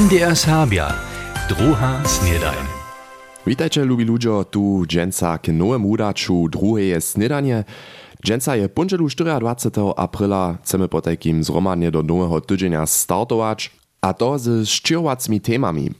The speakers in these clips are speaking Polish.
MDR Serbia, druha snedajn. Witajcie, lubi ludzie, tu dżęca k nowemu udaču druheje snedanie. Dżęca je punżelu 24 aprila, chcemy po takim zromadnie do nowego tydzienia startować, a to z szczyrowacmi temami.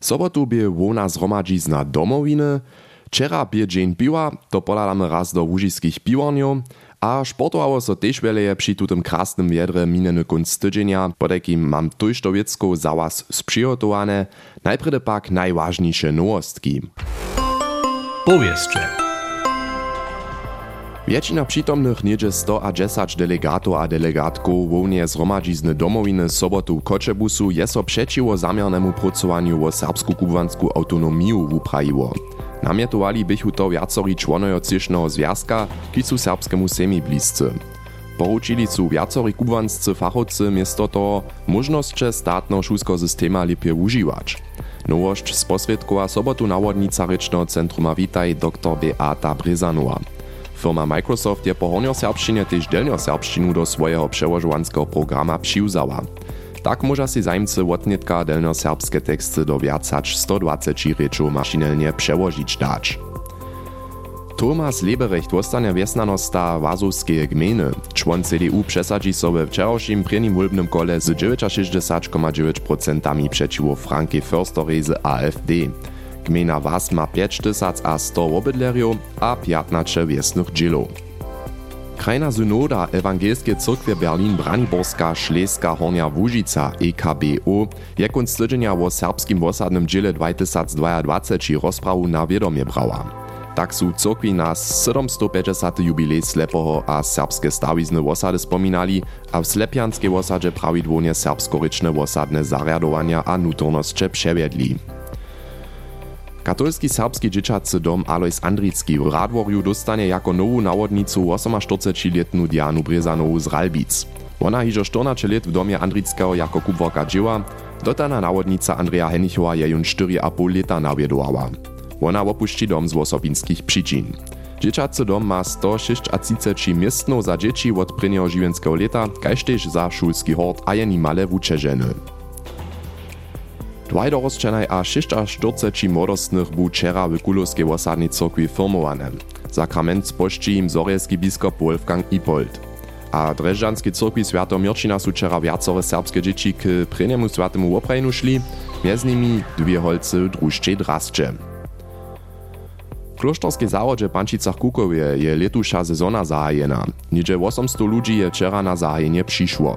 Sobotu bie wona zromadzizna domowiny, wczera bie dzień piwa, to podadamy raz do łużyskich piwarniów, a sportowało so też wiele przy tutym krasnym wiedrze mineny kunst tydzienia, po takim mam tuż do wiecku za was sprzygotowane, najpredy pak najważniejsze nowostki. Powieszcze. Většina přítomných niedzie 100 a 10 delegatów a delegatków wołnie zhromadźizny domowiny sobotu Koczebusu je so przeciwo zamiernemu pracowaniu o serbsku-kubansku autonomiu wuprajiło. Namietowali bychu to wiacori członojo cisznego związka, ki su serbskemu semi bliscy. Poručili su wiacori kubanscy fachowcy miesto toho możnosće statno šulskiego systema lepiej używać. Nowość sposredkowa sobotu nawodnica Rečného centruma Witaj dr Beata Brezanova. Firma Microsoft je po hornjoserbšćine tež delnjoserbšćinu do swojego przełożowanskiego programa přiwzała. Tak może si zajmcy wotnietka delnjoserbskie teksty do wiacać 120 rečów maszynelnie przełożyć dać. Thomas Leberecht wostanie wiesnanosta Wazowskie gminy. Człon CDU przesadzi sobie w wczorajszym prienim wólbnym kole z 69,9% przeciwko Frankie Förstery z AfD. Gmina Was ma 5 tysac a 100 obydlerjów, a 15 wiesnych dżilów. Krajna synoda Ewangelskie Cyrkwie Berlin-Braniborska Szleska Hornia Łužica EKBO je kunst tydzienia o serbskim wosadnym dziele 2022 rozprawu na wiadomie brała. Tak su cyrkwi na 750. jubilej slepoho a serbskie stawizny wosady spominali, a w slepianskiej wosadzie prawidłownie serbskoryczne wosadne zariadowania a nutornosće przewiedli. Katolski serbski dzieciacy dom Alois Andricki w Radworju dostanie jako nową nawodnicu 48-letnu Dianu Brezanowu z Ralbic. Ona hižo 14 let w domie Andrickiego jako kubworka dzieła, dotana nawodnica Andrea Henichowa je jun 4,5 leta nawiedowała. Ona opuści dom z osobinskich przyczyn. Dzieciacy dom ma 136 miestną za dzieci od prynnego żywienskiego leta, tež za szulski hort a je nimale. Dwaj dorosčenaj a 46 młodostnych bu wczera w Kulowskiej Wosadnej Cyrkwi firmowane. Sakrament im zorejski biskop Wolfgang Ipold. A Drežďanskiej Cyrkwi Świętomirčina su wczera wiacore serbskie dzieci k prynjemu świętemu oprajnu szli, między nimi dwie holce drużczej drascze. W klosztorskiej zawodzie Pančicach Kukowie je letusza sezona zahajena. Niedzie 800 ludzi je wczera na zahajenie przyszło.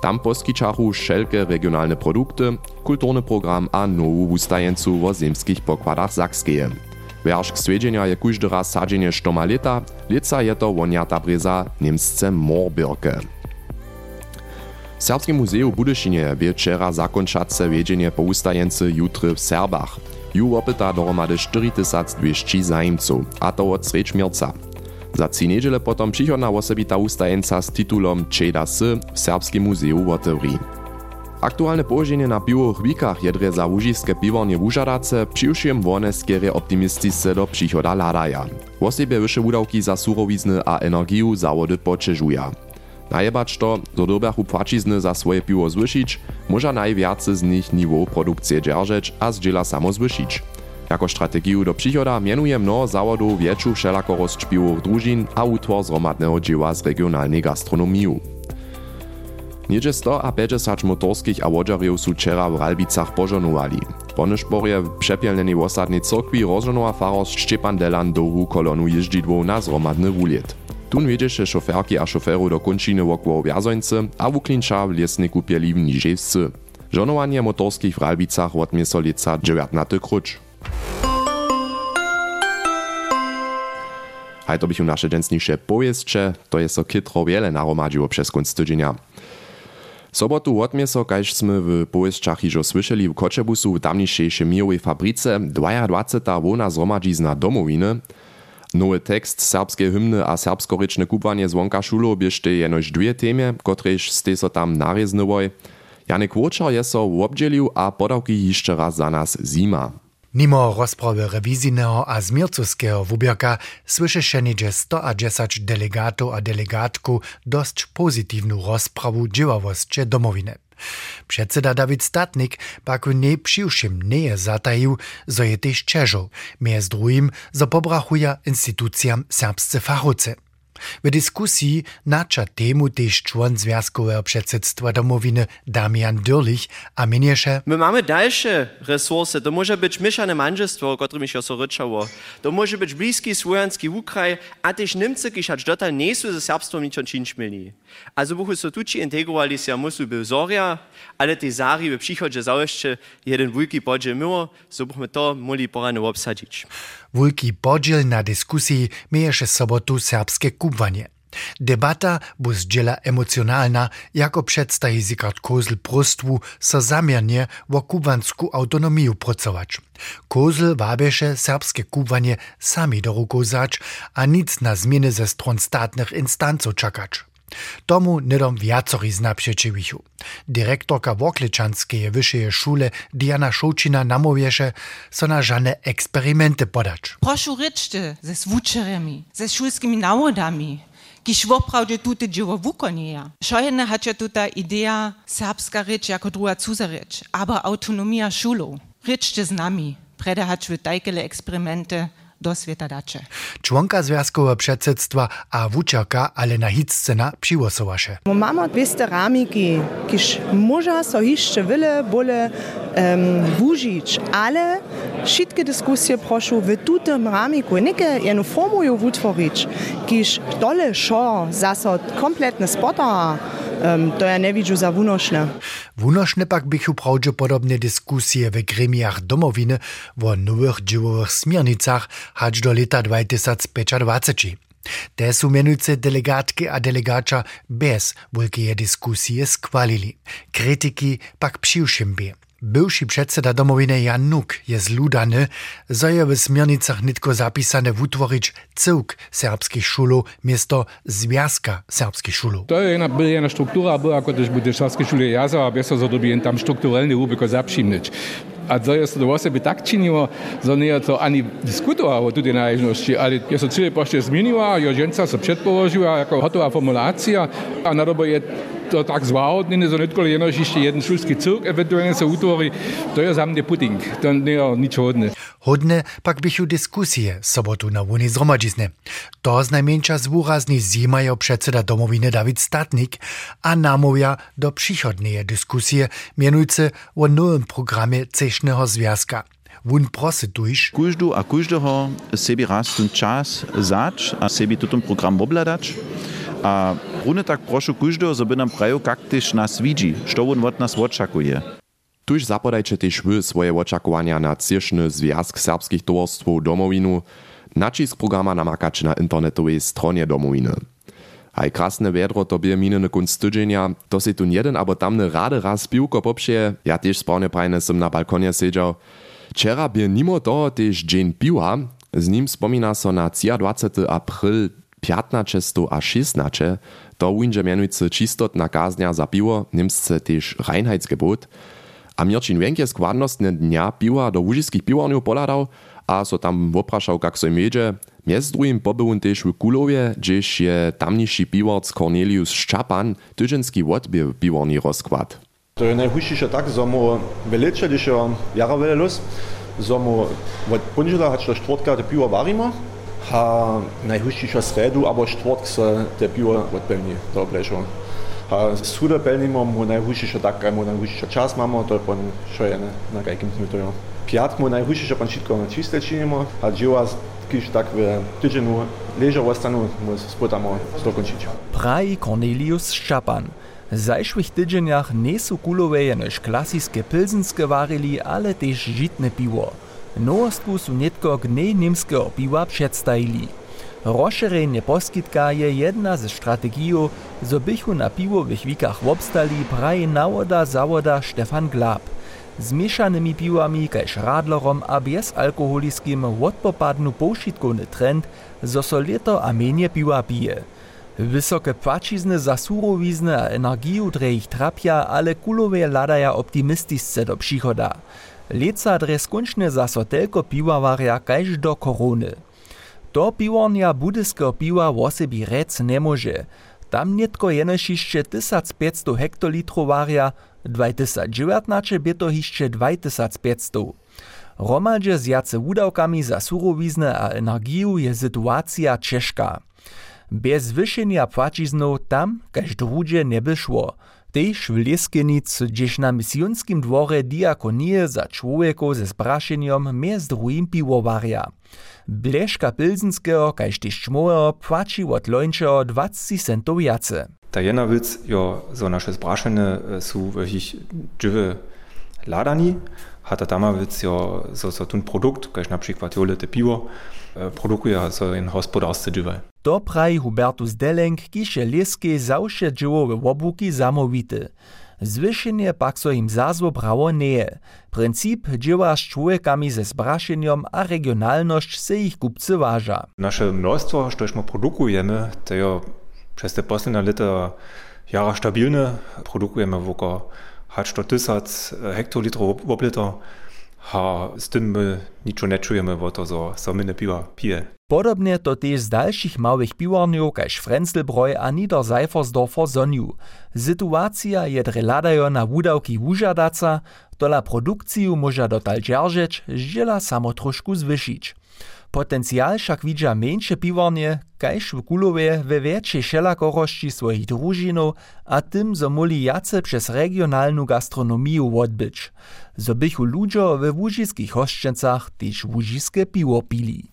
Tam poskičachu wszelkie regionalne produkty, kulturny program a nowu wustajeńcu w zemskich pokładach Sakskeje. Wiersz swiedzienia je każdy raz sadzenie štoma leta, lica je to woniata breza niemsce morbirke. W Serbskim Muzeju w Budyšinie bie wczera zakończace wiedzienie po ustajeńcy jutry w Serbach. Ju opyta dohromady 4200 zajmców, a to od Srečmirca. Za trzy niedziele potom przychodna osobita ustajenca z titulom Čeda sy w Serbskim Muzeju otewri. Aktualne położenie na piwowych wikach jedre za łużiskie piwornie wużadace, přiwšiem one skierie optymistisce do przychoda ladaja. Wosebie wyższe udawki za surowizny a energiu zawody poczeżuja. Najebacz to, zo dobiachu płacizny za swoje piwo zwyšić, może najwiacy z nich niwo produkcje dzierżeć a zdziela samo zwyšić. Jako strategiju do przychoda mianuje mnoho zawodów większą wszelakorość piwowych drużin a utwór zromadnego dzieła z regionalnej gastronomii. Niedzie 100 a 50 motorskich a łodziarów su wczera w Ralbicach pożonowali. Ponyszporje w przepielnej osadnej cyrkwi rozżonowa farost Szczepan Delan dołu kolonu jeździdłów na zromadny wuliet. Tun wiedzieše šoferki a šoferu do končiny wokół Wjazońcy a wuklinča w lesniku pieli w Niżejscy. Żonowanie motorskich w Ralbicach od miesolica 19 krucz. Haj to bychu nasze dżęsniejsze to jest so kytro wiele naromadziło przez kunst tydzienia. Sobotu odmieso, kaž sme w powieszczach iżo słyszeli w Koczebusu w tamniejszej chemiowej fabryce 22 wona zromadzizna domowiny. Nowy tekst serbskie hymny a serbskoryczne kupowanie zwonka szulo biešte jenož dwie temie, kotrež ste so tam nareznyvoj. Janek Łoczar je so obdzielił a podawki jeszcze raz za nas zima. Mimo rozprawy rewizyjnego a zmiercowskiego wubierka słyszysze niedzie 110 delegatów a delegatku dość pozytywną rozprawu dzieławości domowiny. Przedseda Dawid Statnik pak w najprzywszym nie zatajił, zo je też ciężo, między drugim, zo pobrachuje instytucjam serbscy fachowcy. W dyskusji nača temu też człon Związkowego Przedsedztwa Domowiny Damian Dürlich a miniesze My mamy dalsze resursy. To może być mieszane mężestwo, o którym się ryczało. To może być bliski słowiański Ukraj, a też Niemcy, aż dotal nie są ze serbstwem niczym czynć mieli. Also buchu so tuci integrowali się musu był zoria, ale te zari w przychodzie jeden wielki podziel miło, so buchmy to mogli porano obsadzić. Wielki podziel na dyskusji miejesze sobotu serbskie kubwanie. Debata bu zdziela emocjonalna, jako przedstawi Zikard Kozl prostwu so zamiernie o kubansku autonomię pracować. Kozl wabiesze serbskie kubwanie sami do ruku a nic na zmiany ze stron statnych instanców czekać. Tomu nedom viacorí zna přečevichu. Direktorka Wokličanskej vyššej šule Diana Šoučina namówieše, so na žane eksperimenty podać. Prošu rečte ze svučeremi, ze šulskimi navodami, kiž woprawdzie tute dzieło wukonieja. Szojene hacia tuta idea serbska rzecz jako druga cudza aber autonomia szulu. Rečte z nami, prede haču tajkele eksperimente do sveta dače. Członka Związkowego Przedsedztwa a wučerka Alena Hitzcena přiwosovaše. Mamy dwie ramiki, kiż może so jeszcze wiele bole Ähm, um, bužić, ale šitke diskusije prošu v tutem ramiku, neke eno formujo vutvorić, kiž tole šo zasod kompletne spota, um, to ja ne vidžu za vunošne. Vunošne pak bichu pravdopodobne diskusije v gremijah domovine o novih dživovih smernicah hač do leta 2025. Te su menujce delegatke a delegača bez velike diskusije skvalili, kritiki pak pšivšim bi. Bywszy przedseda domowiny Jan Nuk je zludany, zo je w smiernicach nitko zapisane wutworić cyłk serbskich szulów miesto związka serbskich szulów. To je jedna, była jedna struktura, była bude serbskie szule jaza, a bez to tam strukturalny ubiko zapšimnić. A to jest to osoby tak czyniło, że nie to ani dyskutowało tutaj na jeżności, ale jest to cyle poście zmieniła, Jożenca się przedpołożyła jako gotowa formulacja, a na robo je to tak zwał, nie so nicht jeno jeszcze jeden szulski cyrk ewentualnie se utwori, to jest sam pudding, to nie nic hodne. Hodne pak bychu dyskusje sobotu na Wunie zromadzizny. To znajmniejsza zwurazny zimajo przedseda domowiny Dawid Statnik, a namówia do przychodnej dyskusje mianujce o nowym programie Cesznego Związka. Wun prosy tuż. Każdu a każdego sobie raz ten czas zać, a sobie ten program obladać. A runde tak proszę każdego, żeby nam prajo jak też nas widzi, co on od nas oczekuje. Tuż zapodajcie też wy swoje oczekiwania na cieszny Związk Serbskich Towarstwów Domowinu, nacisk programa namakacie na internetowej stronie Domowiny. Aj krasne wiadro to bie mininy kunst tydzienia, to si tu jeden abo tamny rady raz piłko popsie, ja też spawne prajne som na balkonie siedział. Wczera bie nimo toho też dzień piła, z nim wspomina so na 23 april 15 a 16, to windzie mianujcy čistotna kaznia za piwo, niemsce też Reinheitsgebot, a Mirčin Wenke składnostne dnia piwa do łużyskich piwarniów poladał, a so tam wopraszał, jak so miedzie. Między drugim w Kulowie, gdzieś je tamniejszy piwarc Cornelius Szczapan tydzienski odbił piwarni rozkład. To je najhujšie tak, że mu když je jara vele los, że mu od ponedela až do pivo varimo, a najhujšie sredu, abo štvrtk se te pivo odpelni, to plešo. A suda pelnimo mu najhujšie tak, mu najhujšie čas mamo, to je pon šo je na kajkim to je. Piat mu najhujšie pan všetko čisté činimo, a działa kiž tak v tydzienu leža ostanu, mu spotamo dokončiť. Praji Cornelius Szczapan. Zajszłych tydzieniach nie są kulowe niż klasickie pilsenske warili, ale też żitne piwo. Nowostwu są netko gnej niemskiego piwa przedstawili. Rozszerzenie poskytka je jedna ze strategiów, zo bychu na piwowych wikach obstali praje nawoda zawoda Stefan Glab. Z mieszanymi piwami kaž radlerom a bezalkoholiskim odpopadnu poušitkowny trend, zo so leto a menje piwa pije. Wysokie płacizny za surowizny a drejich trapia, ale kulowe ladaja optymistisce do przychoda. Leca dre skunčne zaso telko piwawarja kaž do korony. To piwornia budyskiego piwa wosebi rec nie może. Tam nietko jenož hišće 1500 hektolitrów warja, 2019 by to hišće 2500. Romadže z jace wudawkami za surowizny a energiju je sytuacja ciężka. Bez zwyšenia płaciznów tam, kaž drugie nie by szło. Tež w Lieskenic, gdzieś na misjonskim dworze diakonie za człowieków ze spraszeniem między drugim piwowarja. Bleszka Pilsenskiego, kaž tež čmojo, płaci od lończego 20 centów jace. Ta jedna wic, jo, so nasze spraszenie są wirklich dżywe ladani, hat tam wic, jo, so, so tun produkt, kaž na przykład jolete piwo, produkuje so in hospodarsce dżywe. To praji Hubertus Delenk, kiž je lieske zawsze džiwowe wobuki zamowity. Zwyšenie pak so im zazwo brało nie. Princip dzieła z człowiekami ze zbraszeniem a regionalność se ich kupcy waża. Nasze mnóstwo, któreśmy produkujemy, to jo przez te posledne lata jara stabilne. Produkujemy około 100 tysiąc hektolitrów w oblito. A z tym my niczo nie czujemy, bo to so samine piwa pije. Podobnie to też z dalszych małych piwarniów, kaž Frenzelbräu a Niederseifersdorfer sonju. Sytuacja je dreladajo na wudawki wužadaca, dola produkciju może dotal dzierżeć, zdziela samo troszkę zwyšić. Potencjal však widza mniejsze piwarnie, kaž w Kulowie we większej szelakorości swoich drużinów, a tym zo moli jace przez regionalną gastronomię odbyć. Zo bychu ludzo we łužiskich hoszczęcach też łužiskie piwo pili.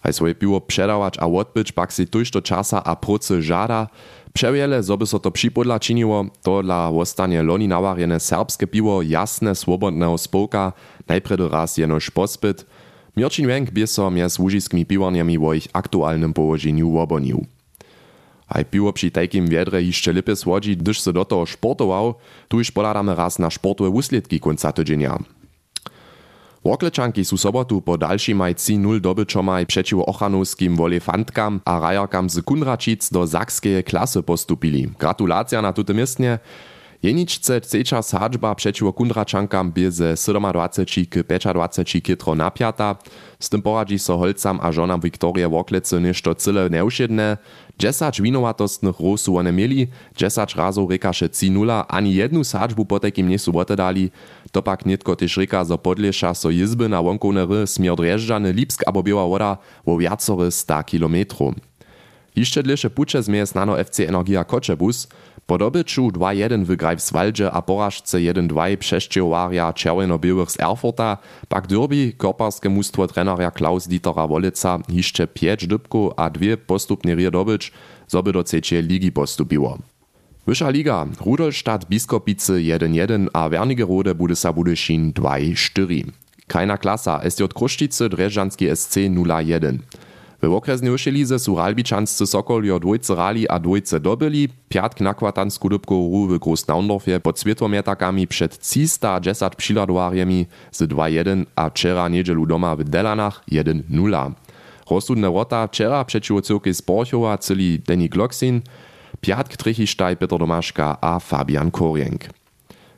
Haj swoje piwo przedawać a odbyć pak si tuż do czasa a procy żada, Przewiele, zo by so to připodla činiło, to dla ostanie loni nawarjene serbskie piwo jasne swobodnego spółka, najpredy raz jenoż pospyt, Mirčin Wenk by so mjez łužiskimi piwarniami o ich aktualnym położeniu wobonił. Aj piwo przy takim wiedre jeszcze lepiej słodzi, gdyż do toho sportował, tu już podadamy raz na sportowe uslidki końca tydzienia. Woklečanki su sobotu po dalším aj 3-0 dobyčomaj przeciw ochanowskim wolefantkam a rajarkam z do zakskeje klasy postupili. Gratulacja na tuto miestnie. Jeničce chceča sadžba przeciw Kunračankam bie ze 27 k 25 kitro napiata. Z tym poradzi so holcam a żonam Wiktorie Woklece ništo cyle neušedne. 10 winowatostnych rosu one mieli, 10 razów rekaše 3-0, ani jednu sadžbu po takim nie su dali. To pak nitko też reka zo podlieša so jizby na wonkowne ry smier Drjeżdżany, Lipsk abo Biała Woda wo viacore 100 kilometrów. Jeszcze dliesze pucze zmieje znano FC Energia Koczebus, po dobyczu 2-1 w Greifswaldzie a porażce 1-2 przeszciewarja czerweno-białych z Erfurta, pak derby koparskie trenera Klaus-Dietera Wolica jeszcze 5 dybku a 2 postupnie rie dobycz, zoby do trzeciej ligi postupiło. Wyższa liga, Rudolstadt Biskopice 1-1 a Wernigerode Budesa Budyszin 2-4. Keine klasa, SJ Krusztice Dreżanski SC 0-1. W okresnej ušelize su Ralbičanscy Sokoljo dwójce rali a dwójce dobyli, piatk nakłatansku dybku ru w Großnaundorfie pod światłomietakami przed 310 przyladowarjemi z 2-1 a wczera niedzielu doma w Delanach 1-0. Rozsudne rota wczera przeciw cyrki z Borchowa cyli Denny Gloksin, piatk Trichištaj Peter Domaszka a Fabian Korienk.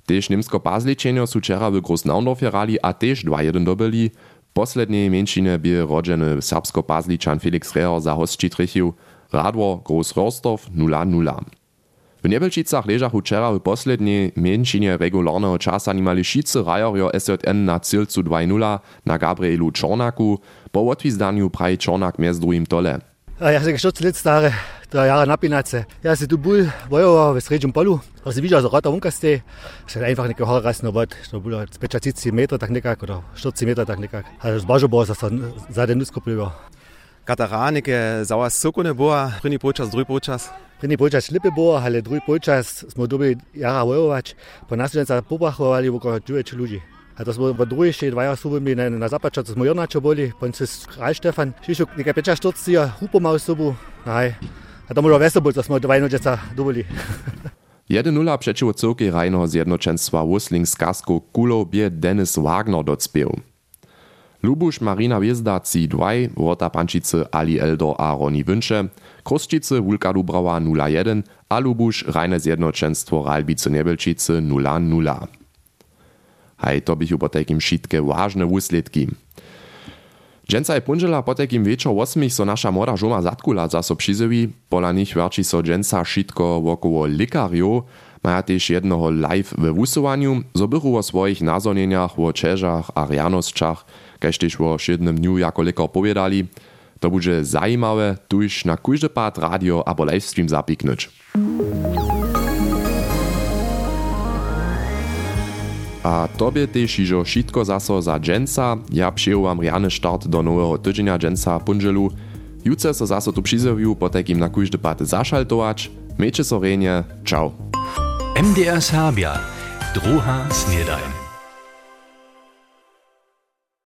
Tež Nimsko-Pazličenjo su wczera w Großnaundorfie rali a tež 2-1 dobyli, Posledniej mieńczynie bie rodzeny serbsko-pazliczan Felix Reher za hostči trichił, Radwor Groß Rostov 0-0. W Niebelčicach leżachu wczera w posledniej mieńczynie regularnego czasa nimali šicy rajorio SJN na cylcu 2-0 na Gabrielu Czornaku, po odwizdaniu praji Czornak między drugim tole. Ja, sem 40 let star, to je Jara Napinace. Jaz sem tu bolj bojoval v srednjem polu, ko si videl, zarota unka ste, še enkrat nekaj horasno vod, to je bilo 45 metrov, tako nekako, no, 40 metrov, tako nekako. Z bažo bo se zadnji nusko plival. Kataranik je za ja. vas soko ne bo, prvi počas, drugi počas. Prvi počas šlipe bo, ali drugi počas smo dobili Jara Vojovač, po nas je popahvovali okolo 9 ljudi. A to smo v drugi še dvaja subami na, na zapača, to smo Jornačo boli, pon se Kralj Štefan, šišok nekaj peča štorcija, hupo mal sobu, aj. A to možno veselo bol, to smo dva nočeca dobili. 1-0 przeciw cyrki rajnego zjednoczeństwa Wusling z kasku Kulow bie Dennis Wagner docpieł. Lubusz Marina Wiezda C2, Wota Pančice Ali Eldor a Wünsze, Kruszčice Wulka Dubrała 0-1, a Lubusz Rajne Zjednoczeństwo Ralbice Nebelčice 0-0. A to bych po takim šitke ważne wusledki. Dženca je punžela po takim večer 8 so naša mora žoma zatkula za so přizevi, pola nich verči so dženca šitko wokoło likarjo, maja tež jednoho live we wusowaniu, zo bychu o svojich nazorneniach, o čežach a rianosčach, kaž tež o šednym dniu jako likar povedali, to bude zajímawe, tuž na kujde pát radio abo livestream zapiknąć. A tobie też iżo šitko zaso za dżęca, ja przyjęłam rany start do nowego tydzienia dżęca punżelu. Jutce so zaso tu przyzewiu, po takim na kujde pát zašaltować. Miejcie so ciao. MDR Serbia, druha snedajn.